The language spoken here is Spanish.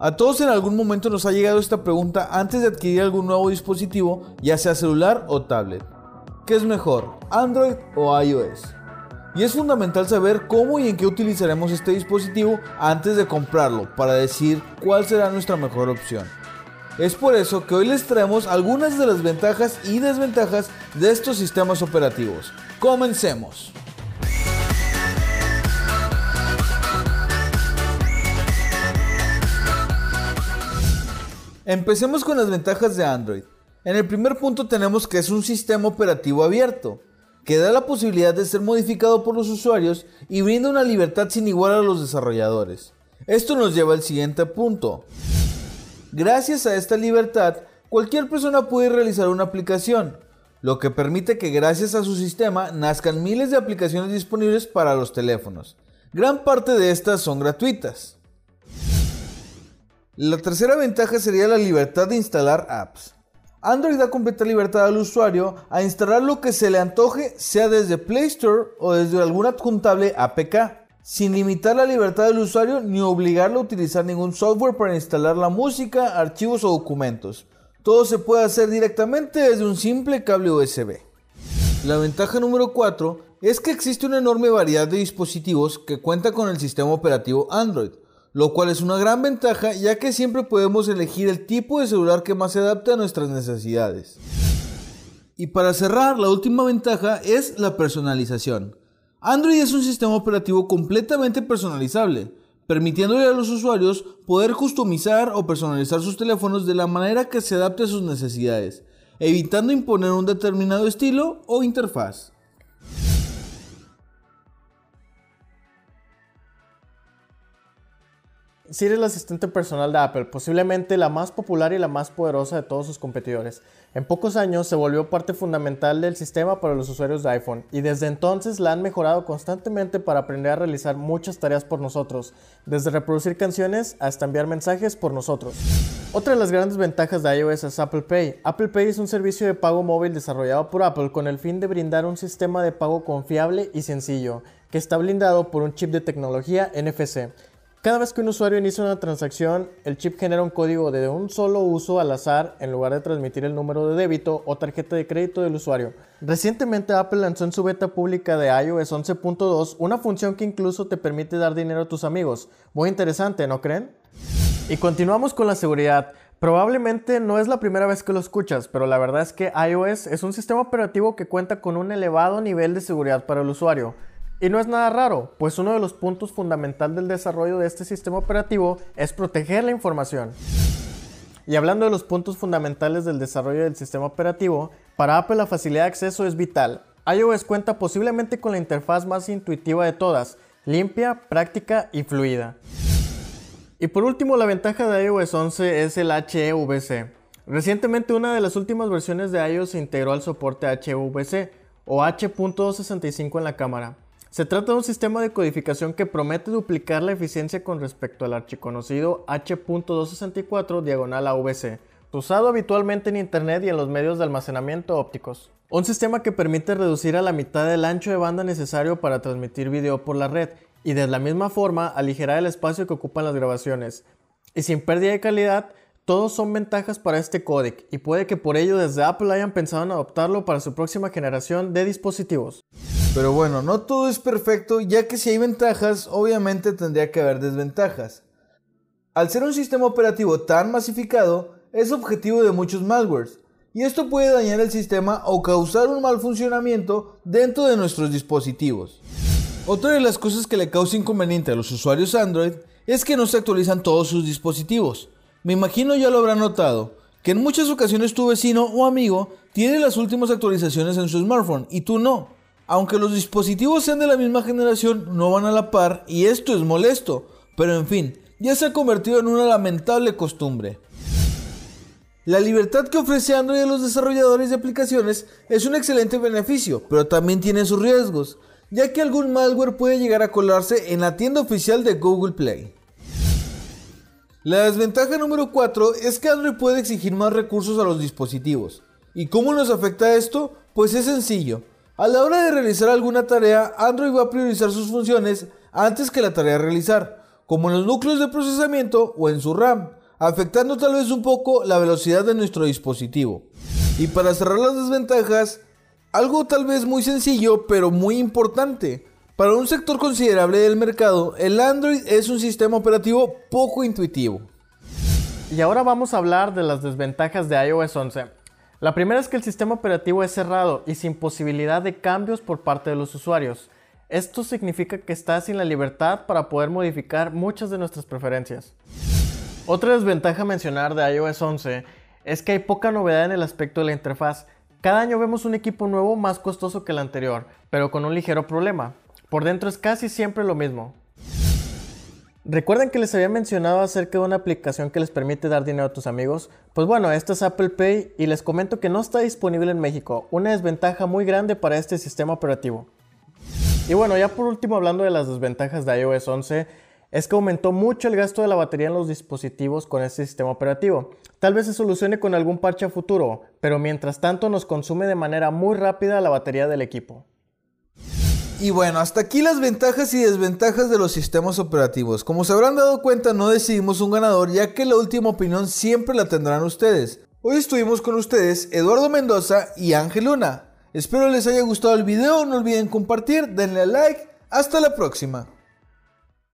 A todos en algún momento nos ha llegado esta pregunta antes de adquirir algún nuevo dispositivo, ya sea celular o tablet. ¿Qué es mejor, Android o iOS? Y es fundamental saber cómo y en qué utilizaremos este dispositivo antes de comprarlo para decir cuál será nuestra mejor opción. Es por eso que hoy les traemos algunas de las ventajas y desventajas de estos sistemas operativos. Comencemos. Empecemos con las ventajas de Android. En el primer punto tenemos que es un sistema operativo abierto, que da la posibilidad de ser modificado por los usuarios y brinda una libertad sin igual a los desarrolladores. Esto nos lleva al siguiente punto. Gracias a esta libertad, cualquier persona puede realizar una aplicación, lo que permite que gracias a su sistema nazcan miles de aplicaciones disponibles para los teléfonos. Gran parte de estas son gratuitas. La tercera ventaja sería la libertad de instalar apps. Android da completa libertad al usuario a instalar lo que se le antoje, sea desde Play Store o desde algún adjuntable APK, sin limitar la libertad del usuario ni obligarlo a utilizar ningún software para instalar la música, archivos o documentos. Todo se puede hacer directamente desde un simple cable USB. La ventaja número 4 es que existe una enorme variedad de dispositivos que cuentan con el sistema operativo Android lo cual es una gran ventaja ya que siempre podemos elegir el tipo de celular que más se adapte a nuestras necesidades. Y para cerrar, la última ventaja es la personalización. Android es un sistema operativo completamente personalizable, permitiéndole a los usuarios poder customizar o personalizar sus teléfonos de la manera que se adapte a sus necesidades, evitando imponer un determinado estilo o interfaz. Siri es el asistente personal de Apple, posiblemente la más popular y la más poderosa de todos sus competidores. En pocos años se volvió parte fundamental del sistema para los usuarios de iPhone y desde entonces la han mejorado constantemente para aprender a realizar muchas tareas por nosotros, desde reproducir canciones hasta enviar mensajes por nosotros. Otra de las grandes ventajas de iOS es Apple Pay. Apple Pay es un servicio de pago móvil desarrollado por Apple con el fin de brindar un sistema de pago confiable y sencillo, que está blindado por un chip de tecnología NFC. Cada vez que un usuario inicia una transacción, el chip genera un código de un solo uso al azar en lugar de transmitir el número de débito o tarjeta de crédito del usuario. Recientemente Apple lanzó en su beta pública de iOS 11.2 una función que incluso te permite dar dinero a tus amigos. Muy interesante, ¿no creen? Y continuamos con la seguridad. Probablemente no es la primera vez que lo escuchas, pero la verdad es que iOS es un sistema operativo que cuenta con un elevado nivel de seguridad para el usuario. Y no es nada raro, pues uno de los puntos fundamentales del desarrollo de este sistema operativo es proteger la información. Y hablando de los puntos fundamentales del desarrollo del sistema operativo, para Apple la facilidad de acceso es vital. iOS cuenta posiblemente con la interfaz más intuitiva de todas, limpia, práctica y fluida. Y por último, la ventaja de iOS 11 es el HEVC. Recientemente una de las últimas versiones de iOS se integró al soporte HEVC o H.265 en la cámara. Se trata de un sistema de codificación que promete duplicar la eficiencia con respecto al archiconocido H.264 diagonal AVC, usado habitualmente en Internet y en los medios de almacenamiento ópticos. Un sistema que permite reducir a la mitad el ancho de banda necesario para transmitir video por la red y de la misma forma aligerar el espacio que ocupan las grabaciones. Y sin pérdida de calidad, todos son ventajas para este códec y puede que por ello desde Apple hayan pensado en adoptarlo para su próxima generación de dispositivos. Pero bueno, no todo es perfecto, ya que si hay ventajas, obviamente tendría que haber desventajas. Al ser un sistema operativo tan masificado, es objetivo de muchos malwares, y esto puede dañar el sistema o causar un mal funcionamiento dentro de nuestros dispositivos. Otra de las cosas que le causa inconveniente a los usuarios Android es que no se actualizan todos sus dispositivos. Me imagino ya lo habrán notado, que en muchas ocasiones tu vecino o amigo tiene las últimas actualizaciones en su smartphone y tú no. Aunque los dispositivos sean de la misma generación, no van a la par y esto es molesto, pero en fin, ya se ha convertido en una lamentable costumbre. La libertad que ofrece Android a los desarrolladores de aplicaciones es un excelente beneficio, pero también tiene sus riesgos, ya que algún malware puede llegar a colarse en la tienda oficial de Google Play. La desventaja número 4 es que Android puede exigir más recursos a los dispositivos. ¿Y cómo nos afecta esto? Pues es sencillo. A la hora de realizar alguna tarea, Android va a priorizar sus funciones antes que la tarea a realizar. como en los núcleos de procesamiento o en su RAM, afectando tal vez un poco la velocidad de nuestro dispositivo. Y para cerrar las desventajas, algo tal vez muy sencillo pero muy importante. Para un sector considerable del mercado, el Android es un sistema operativo poco intuitivo. Y ahora vamos a hablar de las desventajas de iOS 11. La primera es que el sistema operativo es cerrado y sin posibilidad de cambios por parte de los usuarios. Esto significa que está sin la libertad para poder modificar muchas de nuestras preferencias. Otra desventaja a mencionar de iOS 11 es que hay poca novedad en el aspecto de la interfaz. Cada año vemos un equipo nuevo más costoso que el anterior, pero con un ligero problema. Por dentro es casi siempre lo mismo. ¿Recuerden que les había mencionado acerca de una aplicación que les permite dar dinero a tus amigos? Pues bueno, esta es Apple Pay y les comento que no está disponible en México, una desventaja muy grande para este sistema operativo. Y bueno, ya por último hablando de las desventajas de iOS 11, es que aumentó mucho el gasto de la batería en los dispositivos con este sistema operativo. Tal vez se solucione con algún parche a futuro, pero mientras tanto nos consume de manera muy rápida la batería del equipo. Y bueno, hasta aquí las ventajas y desventajas de los sistemas operativos. Como se habrán dado cuenta, no decidimos un ganador, ya que la última opinión siempre la tendrán ustedes. Hoy estuvimos con ustedes Eduardo Mendoza y Ángel Luna. Espero les haya gustado el video, no olviden compartir, denle like, hasta la próxima.